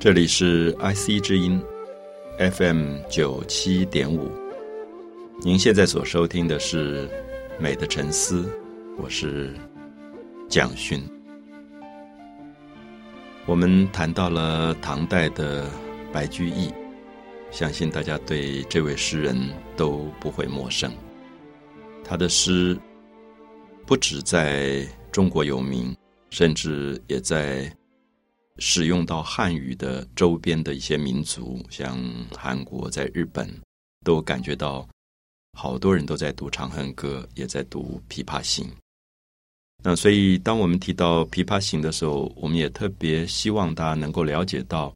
这里是 IC 之音 FM 九七点五，您现在所收听的是《美的沉思》，我是蒋勋。我们谈到了唐代的白居易，相信大家对这位诗人都不会陌生。他的诗不止在中国有名，甚至也在。使用到汉语的周边的一些民族，像韩国、在日本，都感觉到好多人都在读《长恨歌》，也在读《琵琶行》。那所以，当我们提到《琵琶行》的时候，我们也特别希望大家能够了解到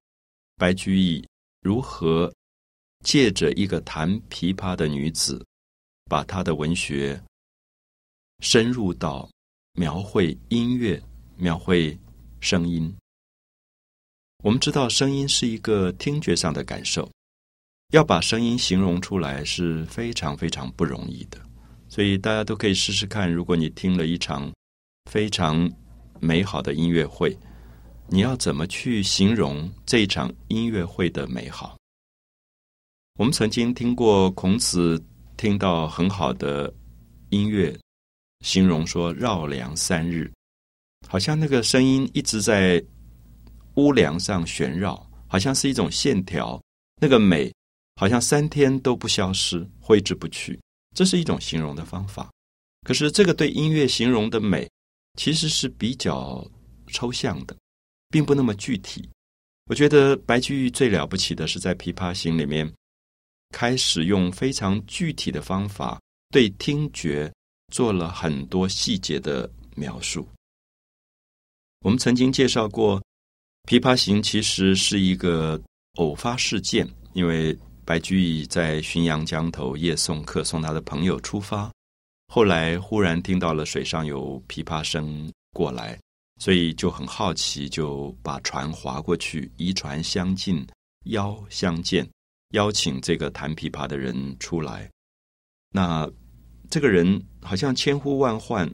白居易如何借着一个弹琵琶的女子，把她的文学深入到描绘音乐、描绘声音。我们知道，声音是一个听觉上的感受，要把声音形容出来是非常非常不容易的。所以大家都可以试试看，如果你听了一场非常美好的音乐会，你要怎么去形容这场音乐会的美好？我们曾经听过孔子听到很好的音乐，形容说“绕梁三日”，好像那个声音一直在。屋梁上旋绕，好像是一种线条，那个美好像三天都不消失，挥之不去。这是一种形容的方法。可是这个对音乐形容的美，其实是比较抽象的，并不那么具体。我觉得白居易最了不起的是在《琵琶行》里面，开始用非常具体的方法对听觉做了很多细节的描述。我们曾经介绍过。《琵琶行》其实是一个偶发事件，因为白居易在浔阳江头夜送客，送他的朋友出发，后来忽然听到了水上有琵琶声过来，所以就很好奇，就把船划过去，移船相近，邀相见，邀请这个弹琵琶的人出来。那这个人好像千呼万唤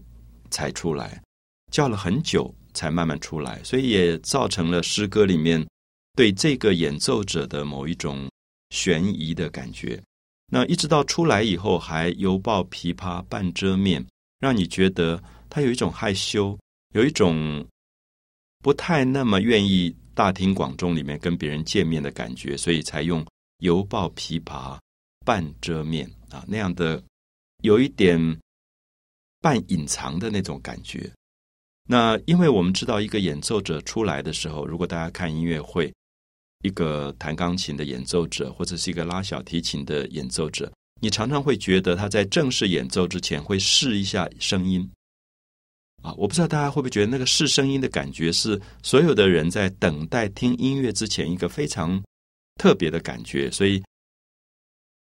才出来，叫了很久。才慢慢出来，所以也造成了诗歌里面对这个演奏者的某一种悬疑的感觉。那一直到出来以后，还犹抱琵琶半遮面，让你觉得他有一种害羞，有一种不太那么愿意大庭广众里面跟别人见面的感觉，所以才用犹抱琵琶半遮面啊那样的有一点半隐藏的那种感觉。那因为我们知道，一个演奏者出来的时候，如果大家看音乐会，一个弹钢琴的演奏者或者是一个拉小提琴的演奏者，你常常会觉得他在正式演奏之前会试一下声音。啊，我不知道大家会不会觉得那个试声音的感觉是所有的人在等待听音乐之前一个非常特别的感觉。所以，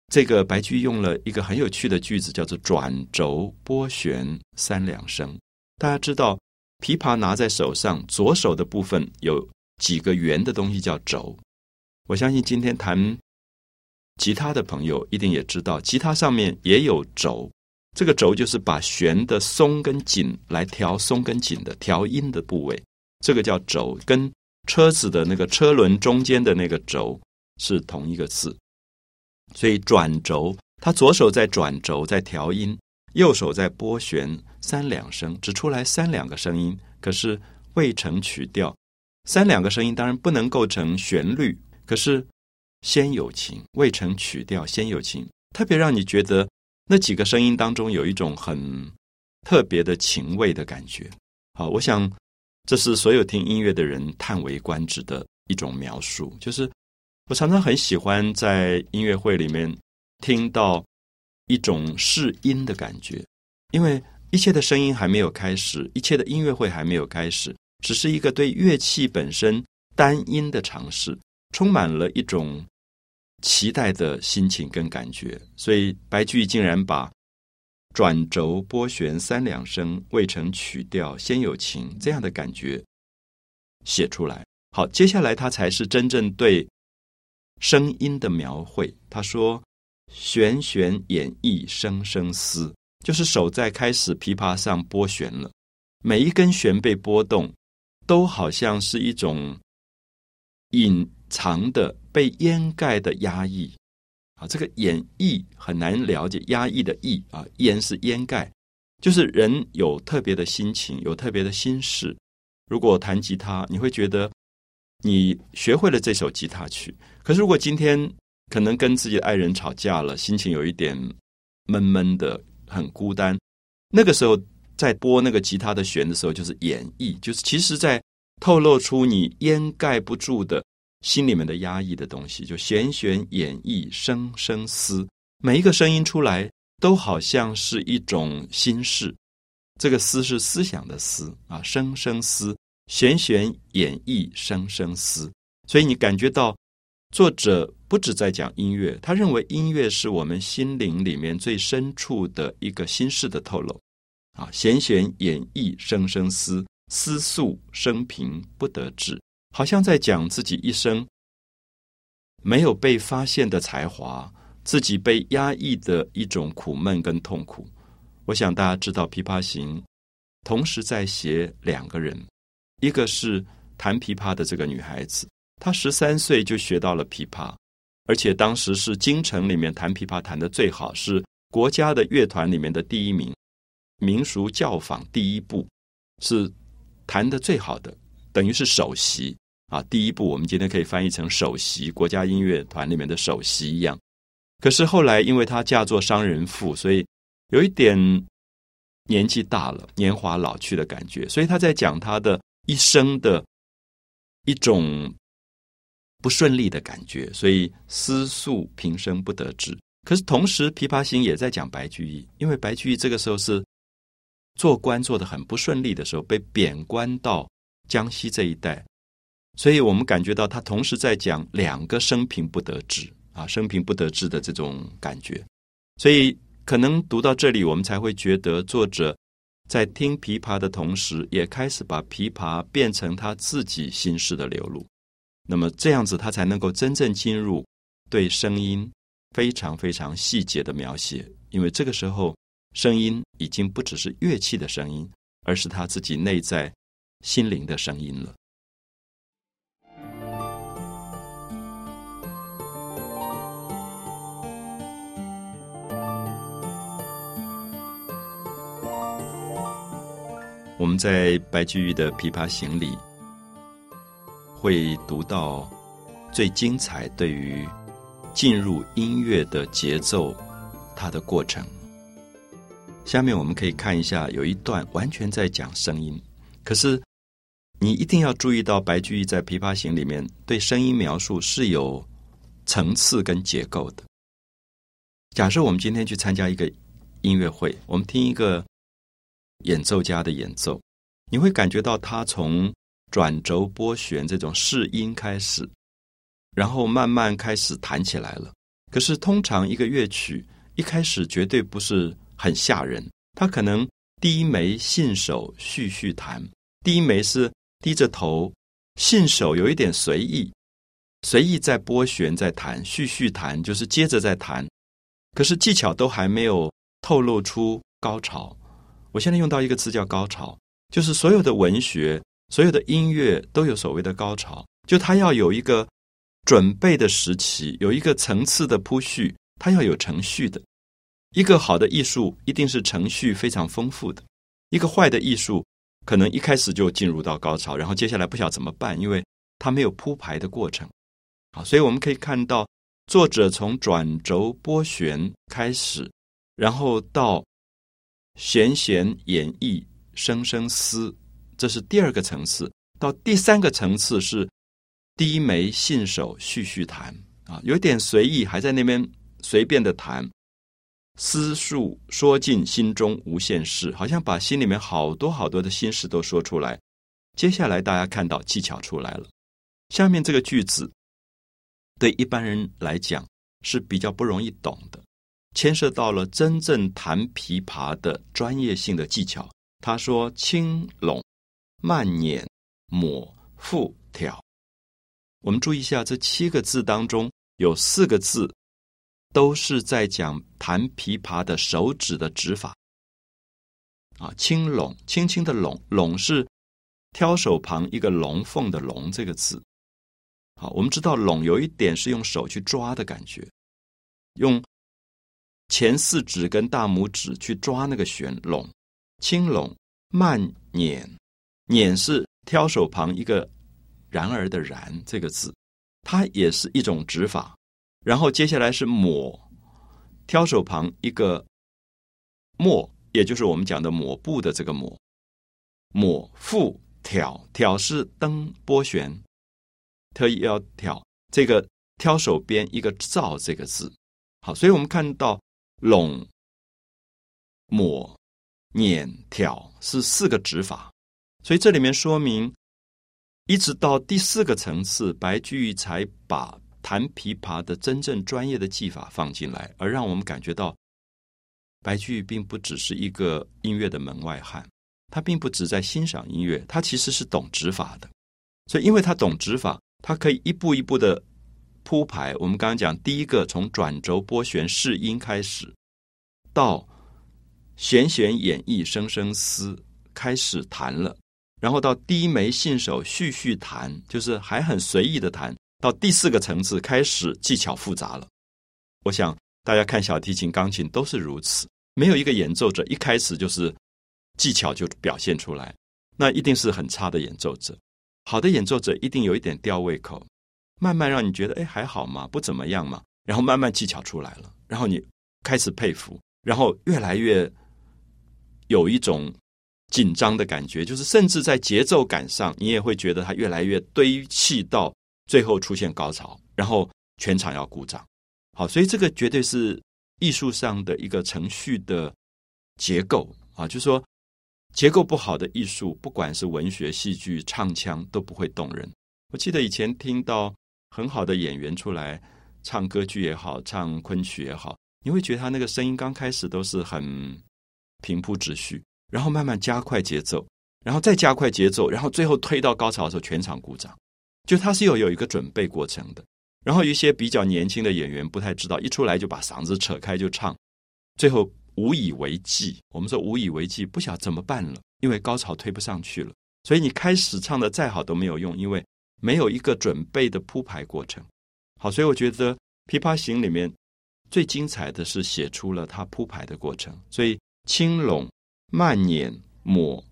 这个白居用了一个很有趣的句子，叫做“转轴拨弦三两声”。大家知道。琵琶拿在手上，左手的部分有几个圆的东西叫轴。我相信今天弹吉他的朋友一定也知道，吉他上面也有轴。这个轴就是把弦的松跟紧来调松跟紧的调音的部位，这个叫轴，跟车子的那个车轮中间的那个轴是同一个字。所以转轴，他左手在转轴，在调音。右手在拨弦三两声，只出来三两个声音，可是未成曲调。三两个声音当然不能构成旋律，可是先有情，未成曲调先有情，特别让你觉得那几个声音当中有一种很特别的情味的感觉。好，我想这是所有听音乐的人叹为观止的一种描述。就是我常常很喜欢在音乐会里面听到。一种试音的感觉，因为一切的声音还没有开始，一切的音乐会还没有开始，只是一个对乐器本身单音的尝试，充满了一种期待的心情跟感觉。所以白居易竟然把“转轴拨弦三两声，未成曲调先有情”这样的感觉写出来。好，接下来他才是真正对声音的描绘。他说。弦弦掩抑声声思，就是手在开始琵琶上拨弦了，每一根弦被拨动，都好像是一种隐藏的、被掩盖的压抑。啊，这个演绎很难了解，压抑的抑啊，掩是掩盖，就是人有特别的心情，有特别的心事。如果弹吉他，你会觉得你学会了这首吉他曲。可是如果今天可能跟自己的爱人吵架了，心情有一点闷闷的，很孤单，那个时候在拨那个吉他的弦的时候，就是演绎，就是其实在透露出你掩盖不住的。心里面的压抑的东西，就弦弦演绎，声声思，每一个声音出来，都好像是一种心事。这个思是思想的思啊，声声思，弦弦演绎，声声思。所以你感觉到，作者不止在讲音乐，他认为音乐是我们心灵里面最深处的一个心事的透露。啊，弦弦演绎，声声思，思诉生平不得志。好像在讲自己一生没有被发现的才华，自己被压抑的一种苦闷跟痛苦。我想大家知道，《琵琶行》同时在写两个人，一个是弹琵琶的这个女孩子，她十三岁就学到了琵琶，而且当时是京城里面弹琵琶弹的最好，是国家的乐团里面的第一名，民俗教坊第一部是弹的最好的，等于是首席。啊，第一步我们今天可以翻译成首席，国家音乐团里面的首席一样。可是后来，因为她嫁作商人妇，所以有一点年纪大了，年华老去的感觉。所以她在讲她的一生的一种不顺利的感觉，所以思诉平生不得志。可是同时，《琵琶行》也在讲白居易，因为白居易这个时候是做官做的很不顺利的时候，被贬官到江西这一带。所以我们感觉到他同时在讲两个生平不得志啊，生平不得志的这种感觉。所以可能读到这里，我们才会觉得作者在听琵琶的同时，也开始把琵琶变成他自己心事的流露。那么这样子，他才能够真正进入对声音非常非常细节的描写。因为这个时候，声音已经不只是乐器的声音，而是他自己内在心灵的声音了。我们在白居易的《琵琶行》里会读到最精彩对于进入音乐的节奏它的过程。下面我们可以看一下，有一段完全在讲声音，可是你一定要注意到，白居易在《琵琶行》里面对声音描述是有层次跟结构的。假设我们今天去参加一个音乐会，我们听一个。演奏家的演奏，你会感觉到他从转轴拨弦这种试音开始，然后慢慢开始弹起来了。可是通常一个乐曲一开始绝对不是很吓人，他可能低眉信手续续弹，低眉是低着头，信手有一点随意，随意在拨弦在弹，续续弹就是接着在弹，可是技巧都还没有透露出高潮。我现在用到一个词叫高潮，就是所有的文学、所有的音乐都有所谓的高潮，就它要有一个准备的时期，有一个层次的铺叙，它要有程序的。一个好的艺术一定是程序非常丰富的，一个坏的艺术可能一开始就进入到高潮，然后接下来不晓得怎么办，因为它没有铺排的过程。好，所以我们可以看到作者从转轴拨弦开始，然后到。弦弦演绎，声声思，这是第二个层次。到第三个层次是低眉信手续续弹啊，有点随意，还在那边随便的弹。思诉说尽心中无限事，好像把心里面好多好多的心事都说出来。接下来大家看到技巧出来了。下面这个句子对一般人来讲是比较不容易懂的。牵涉到了真正弹琵琶的专业性的技巧。他说：“轻拢、慢捻、抹、复、挑。”我们注意一下，这七个字当中有四个字都是在讲弹琵琶的手指的指法。啊，轻拢，轻轻的拢，拢是挑手旁一个龙凤的龙这个字。好，我们知道拢有一点是用手去抓的感觉，用前四指跟大拇指去抓那个弦，拢，轻拢，慢捻，捻是挑手旁一个然而的然这个字，它也是一种指法。然后接下来是抹，挑手旁一个墨，也就是我们讲的抹布的这个抹，抹复挑，挑是登拨弦。特意要挑这个挑手边一个造这个字，好，所以我们看到拢、抹、捻、挑是四个指法，所以这里面说明，一直到第四个层次，白居易才把弹琵琶的真正专业的技法放进来，而让我们感觉到白居易并不只是一个音乐的门外汉，他并不只在欣赏音乐，他其实是懂指法的，所以因为他懂指法。他可以一步一步的铺排。我们刚刚讲，第一个从转轴拨弦试音开始，到弦弦演绎声声思开始弹了，然后到低眉信手续续弹，就是还很随意的弹。到第四个层次开始技巧复杂了。我想大家看小提琴、钢琴都是如此，没有一个演奏者一开始就是技巧就表现出来，那一定是很差的演奏者。好的演奏者一定有一点吊胃口，慢慢让你觉得哎还好嘛，不怎么样嘛，然后慢慢技巧出来了，然后你开始佩服，然后越来越有一种紧张的感觉，就是甚至在节奏感上，你也会觉得它越来越堆砌到最后出现高潮，然后全场要鼓掌。好，所以这个绝对是艺术上的一个程序的结构啊，就是说。结构不好的艺术，不管是文学、戏剧、唱腔，都不会动人。我记得以前听到很好的演员出来唱歌剧也好，唱昆曲也好，你会觉得他那个声音刚开始都是很平铺直叙，然后慢慢加快节奏，然后再加快节奏，然后最后推到高潮的时候，全场鼓掌。就他是有有一个准备过程的。然后一些比较年轻的演员不太知道，一出来就把嗓子扯开就唱，最后。无以为继，我们说无以为继，不晓怎么办了，因为高潮推不上去了。所以你开始唱的再好都没有用，因为没有一个准备的铺排过程。好，所以我觉得《琵琶行》里面最精彩的是写出了它铺排的过程。所以青龙、慢捻、抹、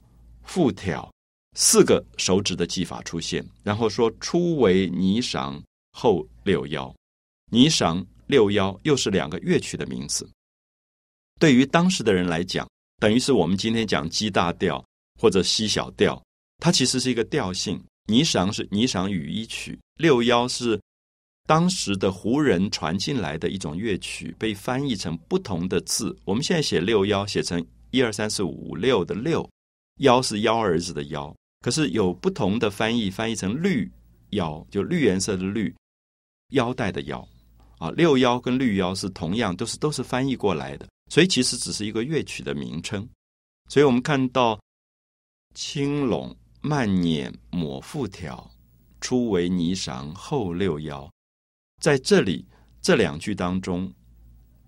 复挑四个手指的技法出现，然后说初为霓裳，后六幺。霓裳六幺又是两个乐曲的名字。对于当时的人来讲，等于是我们今天讲 G 大调或者 C 小调，它其实是一个调性。霓裳是霓裳羽衣曲，六幺是当时的胡人传进来的一种乐曲，被翻译成不同的字。我们现在写六幺，写成一二三四五六的六，幺是幺儿子的幺，可是有不同的翻译，翻译成绿腰，就绿颜色的绿，腰带的腰啊。六幺跟绿腰是同样，都是都是翻译过来的。所以其实只是一个乐曲的名称，所以我们看到青拢慢捻抹复挑，初为霓裳后六幺，在这里这两句当中，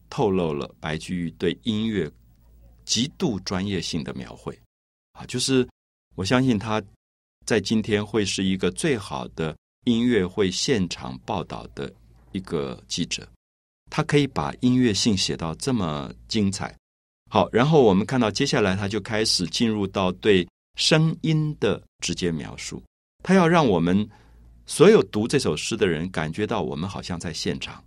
透露了白居易对音乐极度专业性的描绘啊，就是我相信他在今天会是一个最好的音乐会现场报道的一个记者。他可以把音乐性写到这么精彩，好，然后我们看到接下来他就开始进入到对声音的直接描述。他要让我们所有读这首诗的人感觉到我们好像在现场，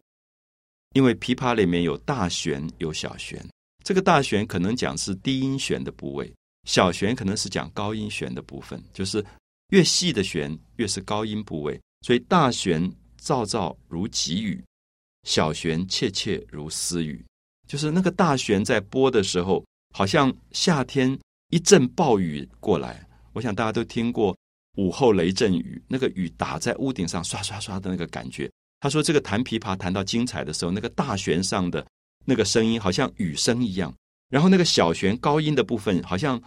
因为琵琶里面有大弦有小弦，这个大弦可能讲是低音弦的部位，小弦可能是讲高音弦的部分，就是越细的弦越是高音部位，所以大弦噪噪如急雨。小弦切切如私语，就是那个大弦在拨的时候，好像夏天一阵暴雨过来。我想大家都听过午后雷阵雨，那个雨打在屋顶上刷刷刷的那个感觉。他说，这个弹琵琶弹到精彩的时候，那个大弦上的那个声音好像雨声一样，然后那个小弦高音的部分好像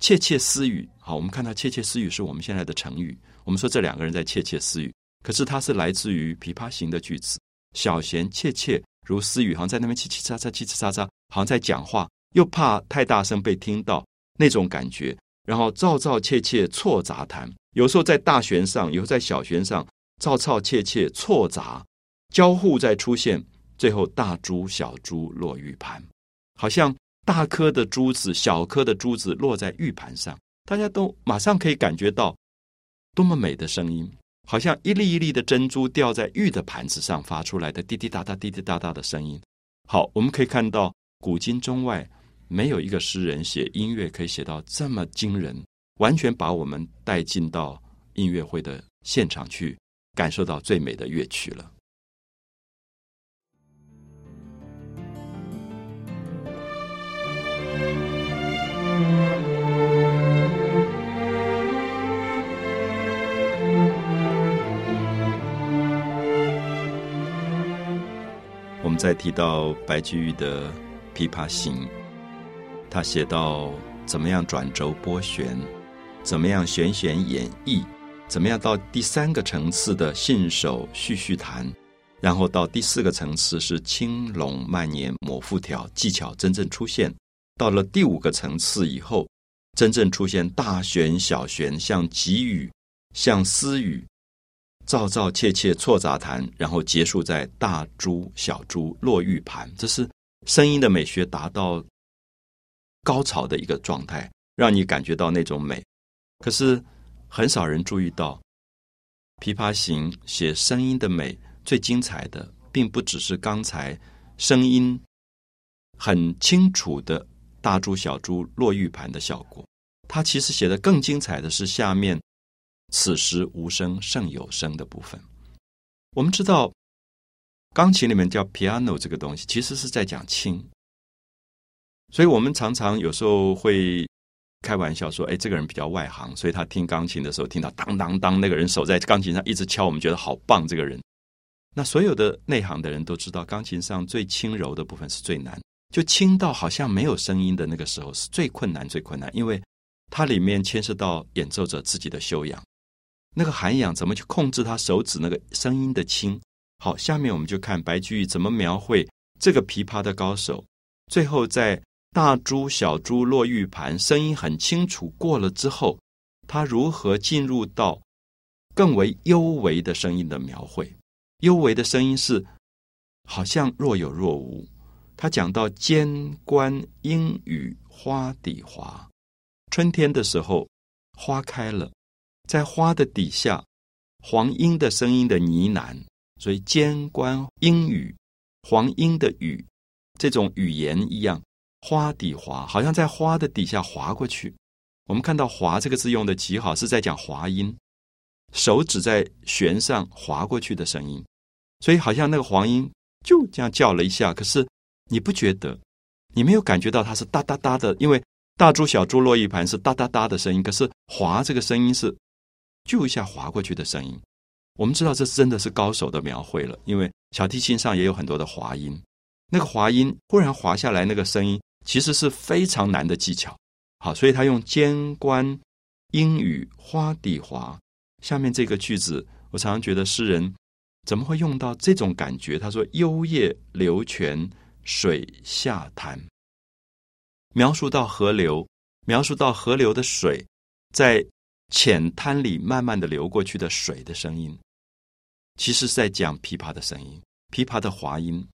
窃窃私语。好，我们看到窃窃私语是我们现在的成语。我们说这两个人在窃窃私语，可是它是来自于《琵琶行》的句子。小弦切切如私语，好像在那边叽叽喳喳、叽叽喳喳，好像在讲话，又怕太大声被听到，那种感觉，然后嘈嘈切切错杂弹，有时候在大弦上，有时候在小弦上，嘈嘈切切错杂交互再出现，最后大珠小珠落玉盘，好像大颗的珠子、小颗的珠子落在玉盘上，大家都马上可以感觉到多么美的声音，好像一粒一粒的珍珠掉在玉的盘子上发出来的滴滴答答、滴滴答答的声音。好，我们可以看到古今中外。没有一个诗人写音乐可以写到这么惊人，完全把我们带进到音乐会的现场去，感受到最美的乐曲了。我们再提到白居易的《琵琶行》。他写到怎么样转轴拨弦，怎么样弦弦演绎，怎么样到第三个层次的信手续续弹，然后到第四个层次是轻拢慢捻抹复调技巧真正出现，到了第五个层次以后，真正出现大弦小弦像急雨像私语，嘈嘈切切错杂弹，然后结束在大珠小珠落玉盘，这是声音的美学达到。高潮的一个状态，让你感觉到那种美。可是很少人注意到，《琵琶行》写声音的美最精彩的，并不只是刚才声音很清楚的大珠小珠落玉盘的效果。它其实写的更精彩的是下面“此时无声胜有声”的部分。我们知道，钢琴里面叫 piano 这个东西，其实是在讲轻。所以我们常常有时候会开玩笑说：“哎，这个人比较外行，所以他听钢琴的时候听到当当当，那个人手在钢琴上一直敲，我们觉得好棒。这个人，那所有的内行的人都知道，钢琴上最轻柔的部分是最难，就轻到好像没有声音的那个时候是最困难、最困难，因为它里面牵涉到演奏者自己的修养，那个涵养怎么去控制他手指那个声音的轻。好，下面我们就看白居易怎么描绘这个琵琶的高手，最后在。大珠小珠落玉盘，声音很清楚。过了之后，他如何进入到更为幽微的声音的描绘？幽微的声音是好像若有若无。他讲到间关莺语花底滑，春天的时候花开了，在花的底下，黄莺的声音的呢喃，所以间关莺语，黄莺的语，这种语言一样。花底滑，好像在花的底下滑过去。我们看到“滑”这个字用的极好，是在讲滑音，手指在弦上滑过去的声音。所以好像那个黄莺就这样叫了一下，可是你不觉得，你没有感觉到它是哒哒哒的，因为大珠小珠落一盘是哒哒哒的声音，可是“滑”这个声音是就一下滑过去的声音。我们知道这真的是高手的描绘了，因为小提琴上也有很多的滑音，那个滑音忽然滑下来，那个声音。其实是非常难的技巧，好，所以他用间关莺语花底滑。下面这个句子，我常常觉得诗人怎么会用到这种感觉？他说：“幽夜流泉水下潭。”描述到河流，描述到河流的水在浅滩里慢慢的流过去的水的声音，其实是在讲琵琶的声音，琵琶的滑音。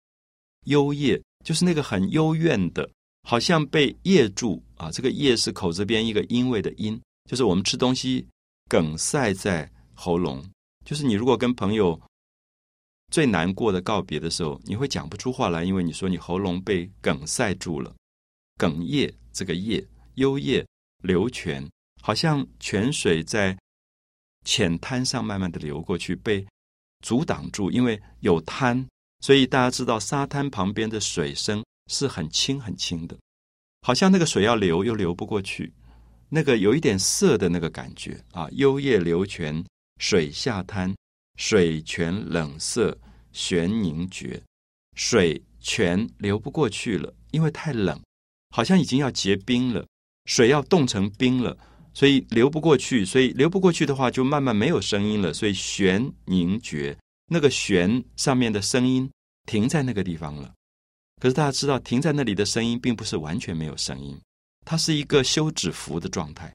幽夜就是那个很幽怨的。好像被噎住啊！这个“噎”是口字边一个音位的“音”，就是我们吃东西梗塞在喉咙。就是你如果跟朋友最难过的告别的时候，你会讲不出话来，因为你说你喉咙被梗塞住了。哽咽，这个“咽”，幽咽流泉，好像泉水在浅滩上慢慢的流过去，被阻挡住，因为有滩，所以大家知道沙滩旁边的水声。是很轻很轻的，好像那个水要流又流不过去，那个有一点涩的那个感觉啊。幽夜流泉水下滩，水泉冷涩悬凝绝，水泉流不过去了，因为太冷，好像已经要结冰了，水要冻成冰了，所以流不过去。所以流不过去的话，就慢慢没有声音了。所以悬凝绝，那个悬上面的声音停在那个地方了。可是大家知道，停在那里的声音并不是完全没有声音，它是一个休止符的状态。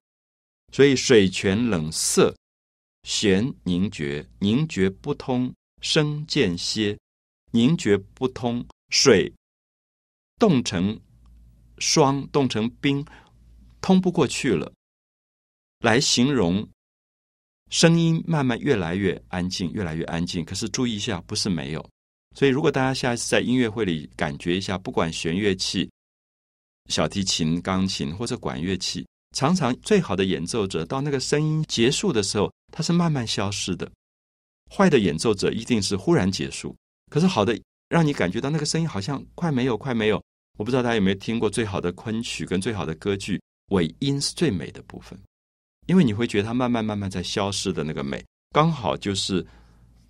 所以水泉冷涩，弦凝绝，凝绝不通，声渐歇，凝绝不通，水冻成霜，冻成冰，通不过去了。来形容声音慢慢越来越安静，越来越安静。可是注意一下，不是没有。所以，如果大家下一次在音乐会里感觉一下，不管弦乐器、小提琴、钢琴或者管乐器，常常最好的演奏者到那个声音结束的时候，它是慢慢消失的。坏的演奏者一定是忽然结束。可是好的，让你感觉到那个声音好像快没有，快没有。我不知道大家有没有听过最好的昆曲跟最好的歌剧，尾音是最美的部分，因为你会觉得它慢慢慢慢在消失的那个美，刚好就是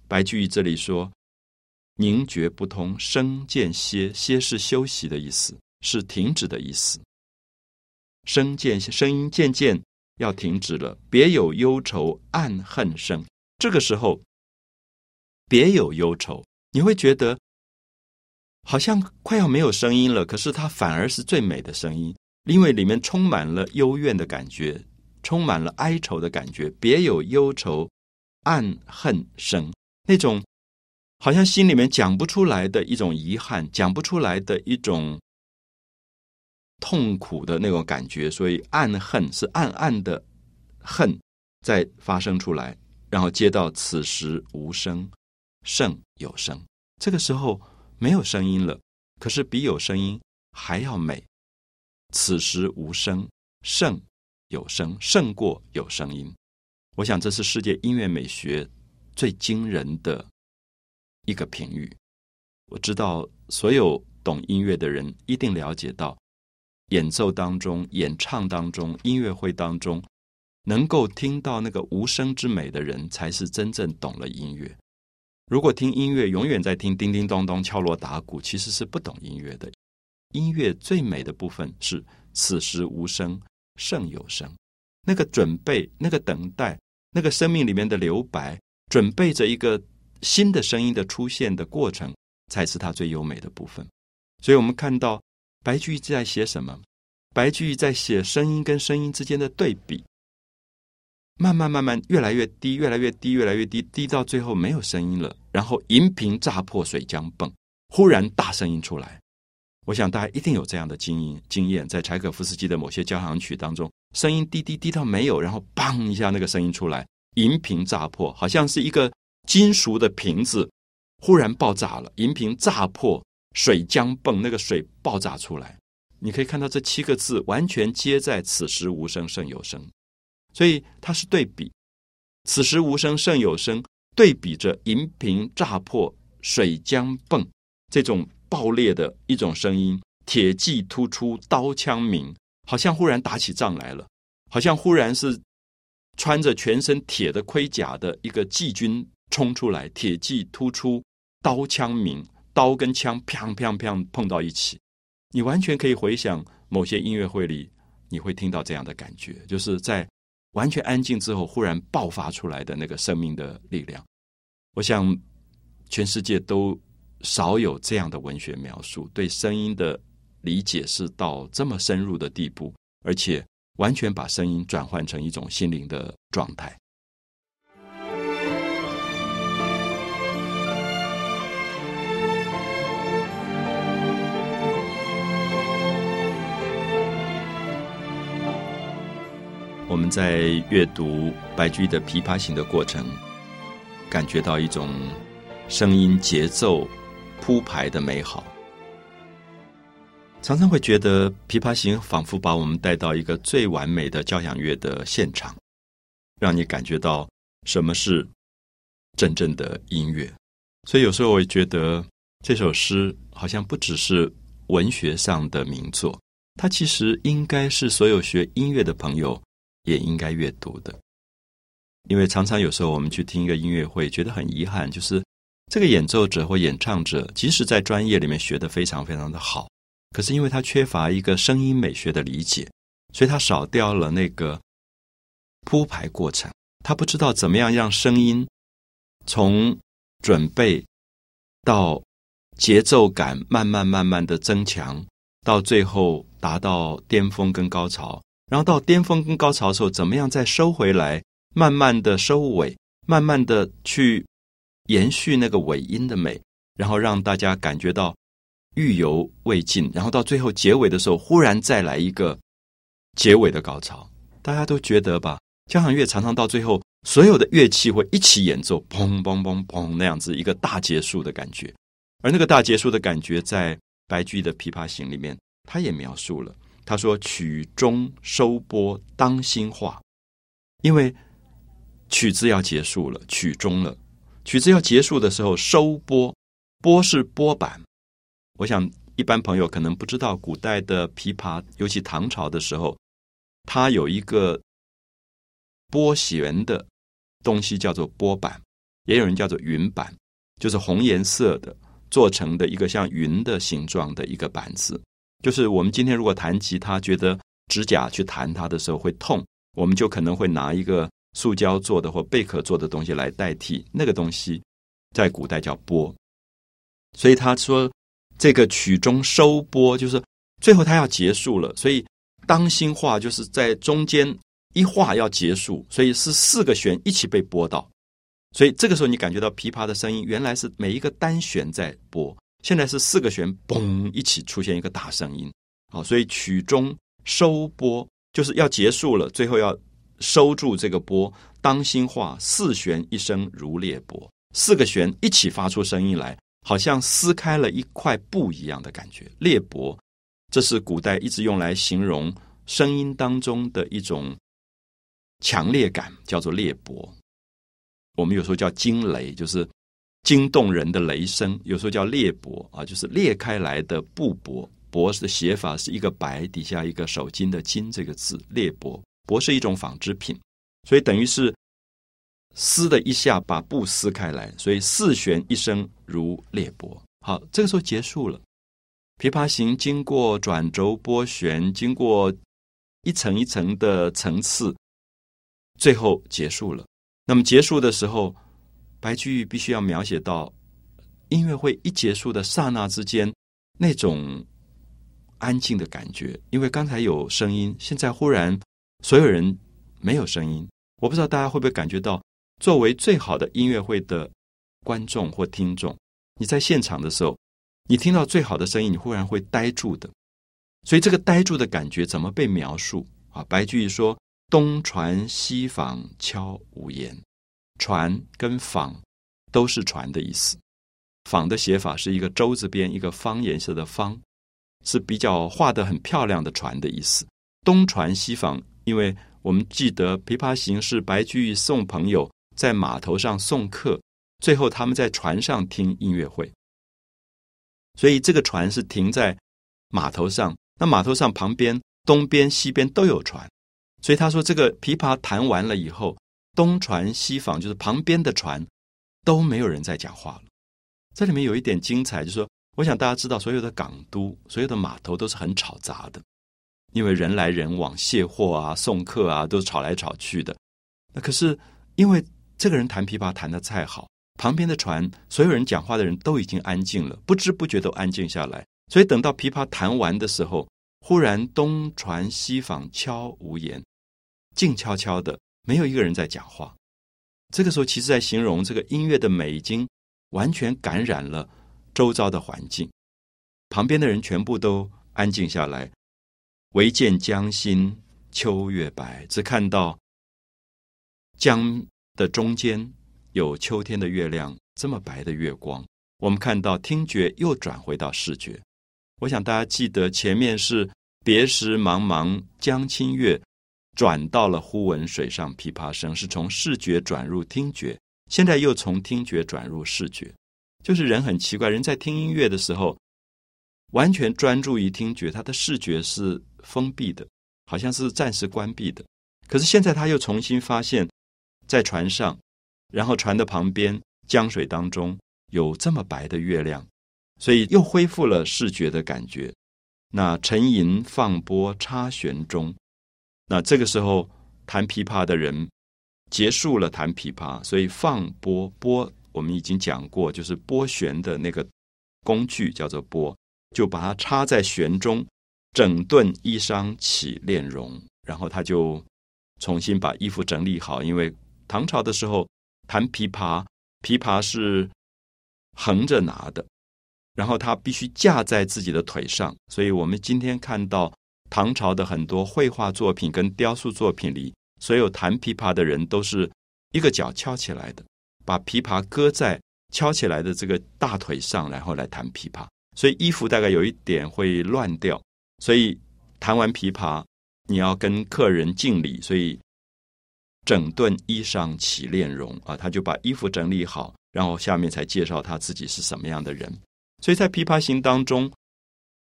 白居易这里说。凝绝不通，声渐歇。歇是休息的意思，是停止的意思。声渐，声音渐渐要停止了。别有忧愁，暗恨生。这个时候，别有忧愁，你会觉得好像快要没有声音了。可是它反而是最美的声音，因为里面充满了幽怨的感觉，充满了哀愁的感觉。别有忧愁，暗恨生，那种。好像心里面讲不出来的一种遗憾，讲不出来的一种痛苦的那种感觉，所以暗恨是暗暗的恨在发生出来，然后接到此时无声胜有声，这个时候没有声音了，可是比有声音还要美。此时无声胜有声，胜过有声音。我想这是世界音乐美学最惊人的。一个评语，我知道所有懂音乐的人一定了解到，演奏当中、演唱当中、音乐会当中，能够听到那个无声之美的人，才是真正懂了音乐。如果听音乐永远在听叮叮咚咚、敲锣打鼓，其实是不懂音乐的。音乐最美的部分是此时无声胜有声，那个准备、那个等待、那个生命里面的留白，准备着一个。新的声音的出现的过程，才是它最优美的部分。所以，我们看到白居易在写什么？白居易在写声音跟声音之间的对比，慢慢慢慢越来越低，越来越低，越来越低，低到最后没有声音了。然后银瓶乍破水浆迸，忽然大声音出来。我想大家一定有这样的经验，经验在柴可夫斯基的某些交响曲当中，声音低低低到没有，然后砰一下那个声音出来，银瓶乍破，好像是一个。金属的瓶子忽然爆炸了，银瓶炸破，水浆迸，那个水爆炸出来。你可以看到这七个字完全接在“此时无声胜有声”，所以它是对比“此时无声胜有声”，对比着银瓶炸破、水浆迸这种爆裂的一种声音，铁骑突出，刀枪鸣，好像忽然打起仗来了，好像忽然是穿着全身铁的盔甲的一个骑军。冲出来，铁骑突出，刀枪鸣，刀跟枪砰砰砰碰到一起，你完全可以回想某些音乐会里，你会听到这样的感觉，就是在完全安静之后，忽然爆发出来的那个生命的力量。我想，全世界都少有这样的文学描述，对声音的理解是到这么深入的地步，而且完全把声音转换成一种心灵的状态。我们在阅读白居易的《琵琶行》的过程，感觉到一种声音节奏铺排的美好，常常会觉得《琵琶行》仿佛把我们带到一个最完美的交响乐的现场，让你感觉到什么是真正的音乐。所以有时候我觉得这首诗好像不只是文学上的名作，它其实应该是所有学音乐的朋友。也应该阅读的，因为常常有时候我们去听一个音乐会，觉得很遗憾，就是这个演奏者或演唱者，即使在专业里面学的非常非常的好，可是因为他缺乏一个声音美学的理解，所以他少掉了那个铺排过程，他不知道怎么样让声音从准备到节奏感慢慢慢慢的增强，到最后达到巅峰跟高潮，然后到巅峰跟高潮的时候，怎么样再收回来，慢慢的收尾，慢慢的去延续那个尾音的美，然后让大家感觉到欲犹未尽，然后到最后结尾的时候，忽然再来一个结尾的高潮，大家都觉得吧？交响乐常常到最后，所有的乐器会一起演奏，砰砰砰砰那样子一个大结束的感觉，而那个大结束的感觉在。白居易的《琵琶行》里面，他也描述了。他说：“曲终收拨当心画，因为曲子要结束了，曲终了。曲子要结束的时候，收拨，拨是拨板。我想一般朋友可能不知道，古代的琵琶，尤其唐朝的时候，它有一个拨弦的东西，叫做拨板，也有人叫做云板，就是红颜色的。”做成的一个像云的形状的一个板子，就是我们今天如果弹吉他，觉得指甲去弹它的时候会痛，我们就可能会拿一个塑胶做的或贝壳做的东西来代替。那个东西在古代叫拨，所以他说这个曲中收拨，就是最后他要结束了，所以当心画就是在中间一画要结束，所以是四个弦一起被拨到。所以这个时候，你感觉到琵琶的声音原来是每一个单弦在拨，现在是四个弦嘣一起出现一个大声音。好，所以曲中收拨就是要结束了，最后要收住这个拨。当心话四弦一声如裂帛，四个弦一起发出声音来，好像撕开了一块布一样的感觉。裂帛，这是古代一直用来形容声音当中的一种强烈感，叫做裂帛。我们有时候叫惊雷，就是惊动人的雷声；有时候叫裂帛啊，就是裂开来的布帛。帛的写法是一个白底下一个手巾的巾这个字，裂帛。帛是一种纺织品，所以等于是撕的一下把布撕开来，所以四弦一声如裂帛。好，这个时候结束了。琵琶行经过转轴拨弦，经过一层一层的层次，最后结束了。那么结束的时候，白居易必须要描写到音乐会一结束的刹那之间那种安静的感觉。因为刚才有声音，现在忽然所有人没有声音。我不知道大家会不会感觉到，作为最好的音乐会的观众或听众，你在现场的时候，你听到最好的声音，你忽然会呆住的。所以这个呆住的感觉怎么被描述啊？白居易说。东船西舫悄无言，船跟舫都是船的意思。舫的写法是一个舟字边，一个方颜色的方，是比较画的很漂亮的船的意思。东船西舫，因为我们记得《琵琶行》是白居易送朋友在码头上送客，最后他们在船上听音乐会，所以这个船是停在码头上。那码头上旁边东边西边都有船。所以他说，这个琵琶弹完了以后，东船西舫，就是旁边的船都没有人在讲话了。这里面有一点精彩，就是说，我想大家知道，所有的港都、所有的码头都是很吵杂的，因为人来人往，卸货啊、送客啊，都是吵来吵去的。那可是因为这个人弹琵琶弹的太好，旁边的船所有人讲话的人都已经安静了，不知不觉都安静下来。所以等到琵琶弹完的时候，忽然东船西舫悄无言。静悄悄的，没有一个人在讲话。这个时候，其实在形容这个音乐的美，已经完全感染了周遭的环境。旁边的人全部都安静下来，唯见江心秋月白，只看到江的中间有秋天的月亮，这么白的月光。我们看到听觉又转回到视觉。我想大家记得前面是别时茫茫江清月。转到了忽闻水上琵琶声，是从视觉转入听觉，现在又从听觉转入视觉，就是人很奇怪，人在听音乐的时候，完全专注于听觉，他的视觉是封闭的，好像是暂时关闭的。可是现在他又重新发现，在船上，然后船的旁边江水当中有这么白的月亮，所以又恢复了视觉的感觉。那沉吟放拨插弦中。那这个时候弹琵琶的人结束了弹琵琶，所以放拨拨我们已经讲过，就是拨弦的那个工具叫做拨，就把它插在弦中，整顿衣裳起练容，然后他就重新把衣服整理好。因为唐朝的时候弹琵琶，琵琶是横着拿的，然后他必须架在自己的腿上。所以我们今天看到唐朝的很多绘画作品跟雕塑作品里，所有弹琵琶的人都是一个脚翘起来的，把琵琶搁在翘起来的这个大腿上，然后来弹琵琶。所以衣服大概有一点会乱掉。所以弹完琵琶，你要跟客人敬礼，所以整顿衣裳起炼容啊，他就把衣服整理好，然后下面才介绍他自己是什么样的人。所以在《琵琶行》当中，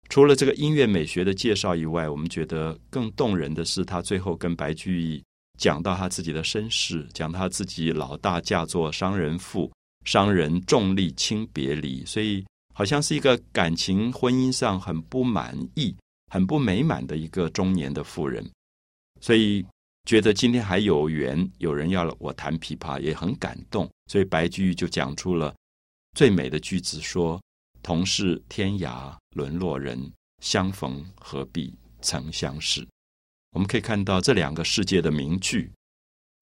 除了这个音乐美学的介绍以外，我们觉得更动人的是他最后跟白居易讲到他自己的身世，讲他自己老大嫁作商人妇，商人重利轻别离，所以好像是一个感情婚姻上很不满意。很不美满的一个中年的妇人，所以觉得今天还有缘，有人要我弹琵琶，也很感动。所以白居易就讲出了最美的句子，说：“同是天涯沦落人，相逢何必曾相识。”我们可以看到这两个世界的名句，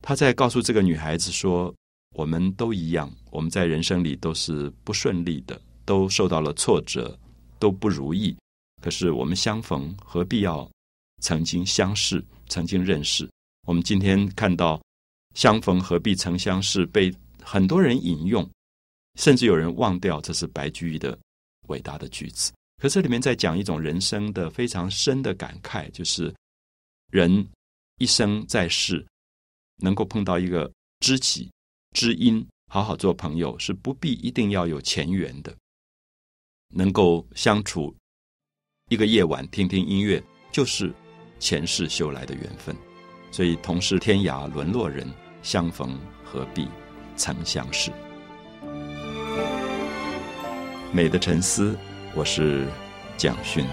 他在告诉这个女孩子说：“我们都一样，我们在人生里都是不顺利的，都受到了挫折，都不如意。”可是我们相逢，何必要曾经相识、曾经认识？我们今天看到“相逢何必曾相识”被很多人引用，甚至有人忘掉这是白居易的伟大的句子。可这里面在讲一种人生的非常深的感慨，就是人一生在世，能够碰到一个知己、知音，好好做朋友，是不必一定要有前缘的，能够相处。一个夜晚听听音乐，就是前世修来的缘分。所以同是天涯沦落人，相逢何必曾相识。美的沉思，我是蒋勋。